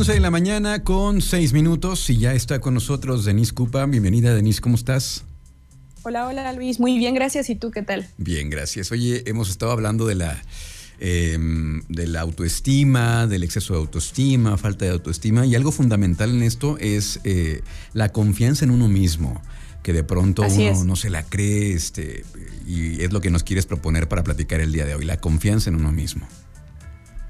11 de la mañana con 6 minutos y ya está con nosotros Denise Cupa. Bienvenida, Denise, ¿cómo estás? Hola, hola Luis, muy bien, gracias. ¿Y tú qué tal? Bien, gracias. Oye, hemos estado hablando de la, em, de la autoestima, del exceso de autoestima, falta de autoestima y algo fundamental en esto es eh, la confianza en uno mismo que de pronto uno no se la cree este, y es lo que nos quieres proponer para platicar el día de hoy, la confianza en uno mismo.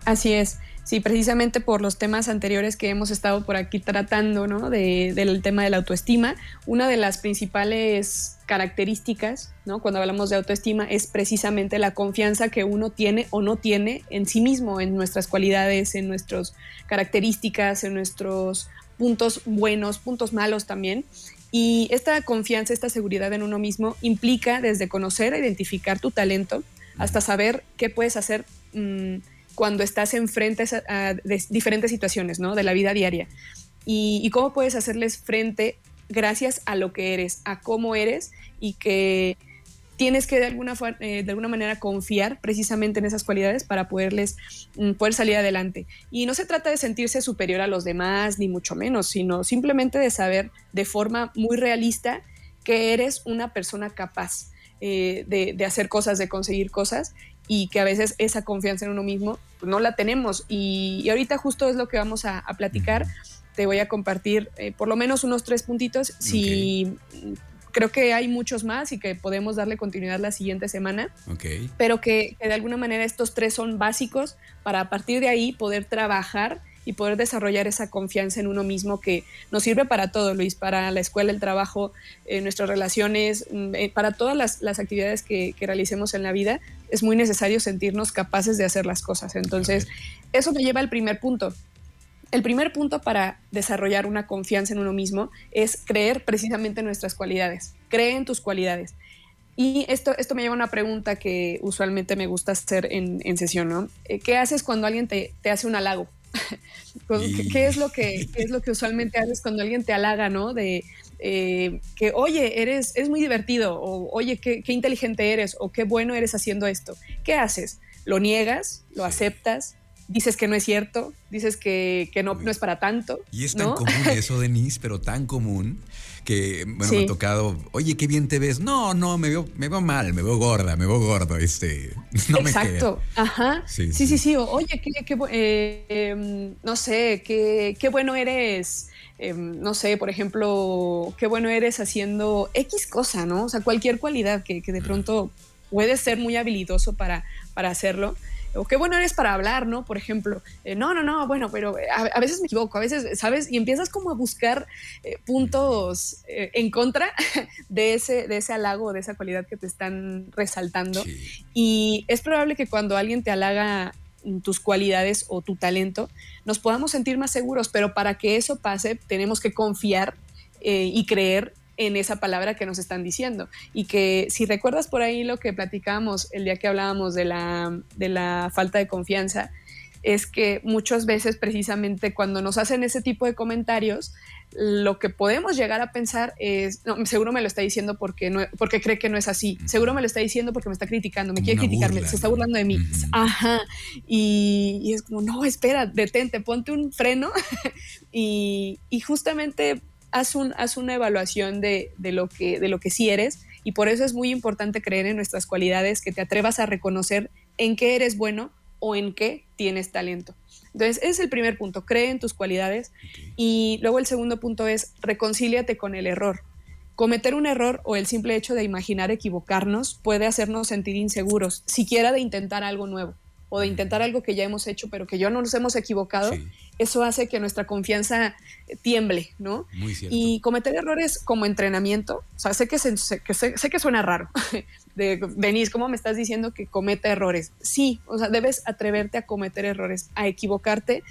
Así es. Sí, precisamente por los temas anteriores que hemos estado por aquí tratando, ¿no? del tema de la autoestima, una de las principales características, ¿no? Cuando hablamos de autoestima es precisamente la confianza que uno tiene o no tiene en sí mismo, en nuestras cualidades, en nuestras características, en nuestros puntos buenos, puntos malos también. Y esta confianza, esta seguridad en uno mismo implica desde conocer, identificar tu talento, hasta saber qué puedes hacer. Mm, cuando estás enfrente a, diferentes situaciones ¿no? de la vida diaria y, cómo puedes hacerles frente gracias a lo que eres, a cómo eres y que tienes que de alguna, eh, de alguna manera confiar precisamente en esas cualidades para poderles mm, poder salir adelante. Y no se trata de sentirse superior a los demás, ni mucho menos, sino simplemente de saber de forma muy realista que eres una persona capaz eh, de, de, hacer cosas, de conseguir cosas y que a veces esa confianza en uno mismo pues, no la tenemos. Y, ahorita justo es lo que vamos a, platicar. Te voy a compartir eh, por lo menos unos tres puntitos. Si creo que hay muchos más y que podemos darle continuidad la siguiente semana. Pero que, que, de alguna manera estos tres son básicos para a partir de ahí poder trabajar y poder desarrollar esa confianza en uno mismo que nos sirve para todo, Luis, para la escuela, el trabajo, eh, nuestras relaciones, mm, eh, para todas las, actividades que, realicemos en la vida, es muy necesario sentirnos capaces de hacer las cosas. Entonces, eso me lleva al primer punto. El primer punto para desarrollar una confianza en uno mismo es creer precisamente en nuestras cualidades. Cree en tus cualidades. Y esto, esto me lleva a una pregunta que usualmente me gusta hacer en, sesión, ¿no? Eh, ¿Qué haces cuando alguien te, te hace un halago? ¿Qué, es lo que, es lo que usualmente haces cuando alguien te halaga, ¿no? De eh, que, oye, eres, es muy divertido, o oye, qué, inteligente eres, o qué bueno eres haciendo esto. ¿Qué haces? ¿Lo niegas? ¿Lo aceptas? Dices que no es cierto, dices que, no, no, es para tanto. Y es tan común eso, Denise, pero tan común que bueno, me ha tocado, oye, qué bien te ves. No, no, me veo, me veo mal, me veo gorda, me veo gordo, este, no Exacto, ajá. Sí, sí, sí, oye, qué, eh, em, no sé, qué, qué bueno eres. Em, no sé, por ejemplo, qué bueno eres haciendo X cosa, ¿no? O sea, cualquier cualidad que, que de pronto puede ser muy habilidoso para, para hacerlo o qué bueno eres para hablar, ¿no? Por ejemplo, eh, no, no, no, bueno, pero eh, a, veces me equivoco, a veces, ¿sabes? Y empiezas como a buscar eh, puntos en contra de ese, de ese halago, de esa cualidad que te están resaltando. Y es probable que cuando alguien te halaga tus cualidades o tu talento, nos podamos sentir más seguros, pero para que eso pase tenemos que confiar y creer en esa palabra que nos están diciendo. Y que si recuerdas por ahí lo que platicábamos el día que hablábamos de la, de la falta de confianza, es que muchas veces precisamente cuando nos hacen ese tipo de comentarios, lo que podemos llegar a pensar es, no, seguro me lo está diciendo porque, no, porque cree que no es así, seguro me lo está diciendo porque me está criticando, me quiere criticar, se está burlando de mí. Ajá. Y, y, es como, no, espera, detente, ponte un freno y, y justamente haz, un, haz una evaluación de, lo que, de lo que sí eres y por eso es muy importante creer en nuestras cualidades, que te atrevas a reconocer en qué eres bueno o en qué tienes talento. Entonces, ese es el primer punto, cree en tus cualidades. Y luego el segundo punto es reconcíliate con el error. Cometer un error o el simple hecho de imaginar equivocarnos puede hacernos sentir inseguros, siquiera de intentar algo nuevo o de intentar algo que ya hemos hecho, pero que ya no nos hemos equivocado, eso hace que nuestra confianza tiemble, ¿no? Muy cierto. Y cometer errores como entrenamiento, o sea, sé que, sé, que suena raro, de Denise, ¿cómo me estás diciendo que cometa errores? Sí, o sea, debes atreverte a cometer errores, a equivocarte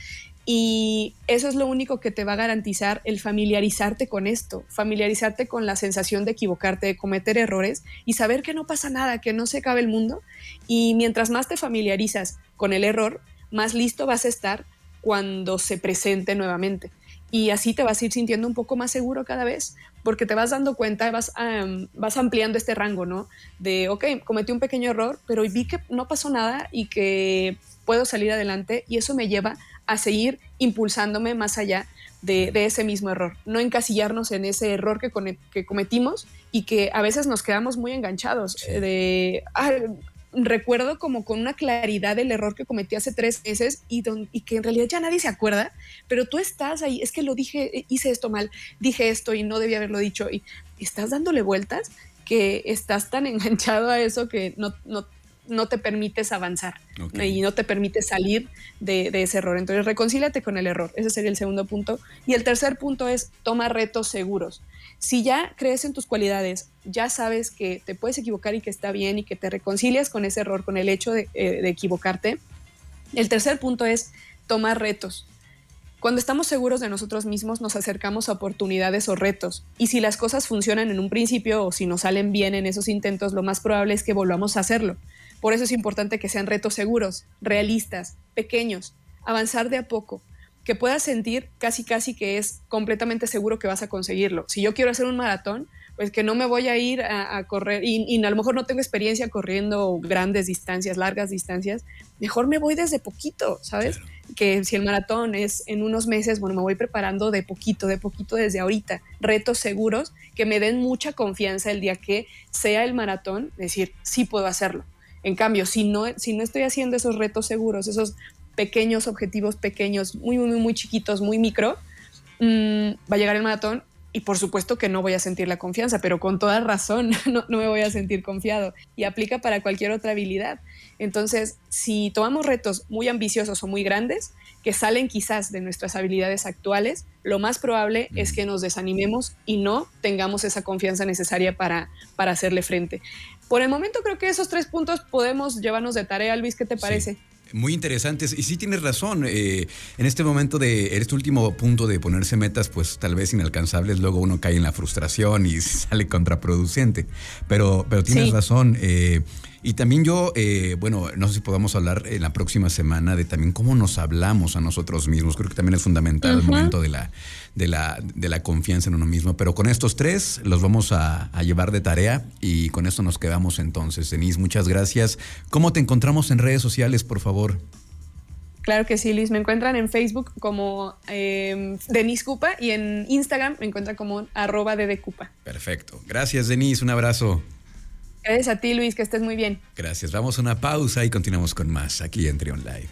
y eso es lo único que te va a garantizar el familiarizarte con esto, familiarizarte con la sensación de equivocarte, de cometer errores y saber que no pasa nada, que no se acabe el mundo. Y mientras más te familiarizas con el error, más listo vas a estar cuando se presente nuevamente. Y así te vas a ir sintiendo un poco más seguro cada vez, porque te vas dando cuenta, vas, vas ampliando este rango, ¿no? De, ok, cometí un pequeño error, pero vi que no pasó nada y que puedo salir adelante y eso me lleva a seguir impulsándome más allá de, ese mismo error. No encasillarnos en ese error que, que, cometimos y que a veces nos quedamos muy enganchados. De, ah, recuerdo como con una claridad el error que cometí hace tres meses y, y, que en realidad ya nadie se acuerda, pero tú estás ahí, es que lo dije, hice esto mal, dije esto y no debía haberlo dicho y estás dándole vueltas que estás tan enganchado a eso que no, no, no te permites avanzar y no te permite salir de, de, ese error. Entonces, reconcíliate con el error. Ese sería el segundo punto. Y el tercer punto es toma retos seguros. Si ya crees en tus cualidades, ya sabes que te puedes equivocar y que está bien y que te reconcilias con ese error, con el hecho de, eh, de equivocarte, el tercer punto es tomar retos. Cuando estamos seguros de nosotros mismos nos acercamos a oportunidades o retos y si las cosas funcionan en un principio o si nos salen bien en esos intentos, lo más probable es que volvamos a hacerlo. Por eso es importante que sean retos seguros, realistas, pequeños, avanzar de a poco, que puedas sentir casi casi que es completamente seguro que vas a conseguirlo. Si yo quiero hacer un maratón, pues que no me voy a ir a, correr y, a lo mejor no tengo experiencia corriendo grandes distancias, largas distancias, mejor me voy desde poquito, ¿sabes? Que si el maratón es en unos meses, bueno, me voy preparando de poquito, de poquito desde ahorita, retos seguros que me den mucha confianza el día que sea el maratón, decir, sí puedo hacerlo. En cambio, si no, si no estoy haciendo esos retos seguros, esos pequeños objetivos pequeños, muy, muy, muy chiquitos, muy micro, mm, va a llegar el maratón y por supuesto que no voy a sentir la confianza, pero con toda razón no, me voy a sentir confiado. Y aplica para cualquier otra habilidad. Entonces, si tomamos retos muy ambiciosos o muy grandes, que salen quizás de nuestras habilidades actuales, lo más probable es que nos desanimemos y no tengamos esa confianza necesaria para, para hacerle frente. Por el momento creo que esos tres puntos podemos llevarnos de tarea, Luis, ¿qué te parece? Muy interesantes. Y sí tienes razón. Eh, en este momento de este último punto de ponerse metas, pues tal vez inalcanzables, luego uno cae en la frustración y sale contraproducente. Pero, pero tienes razón. Eh, y también yo, eh, bueno, no sé si podamos hablar en la próxima semana de también cómo nos hablamos a nosotros mismos. Creo que también es fundamental el momento de la, de, la, de la confianza en uno mismo. Pero con estos tres los vamos a, llevar de tarea y con esto nos quedamos entonces. Denise, muchas gracias. ¿Cómo te encontramos en redes sociales, por favor? Claro que sí, Liz. Me encuentran en Facebook como eh, Denise Cupa y en Instagram me encuentran como arroba Cupa. Perfecto. Gracias, Denise. Un abrazo. Gracias a ti, Luis, que estés muy bien. Gracias. Vamos a una pausa y continuamos con más aquí en Trion Live.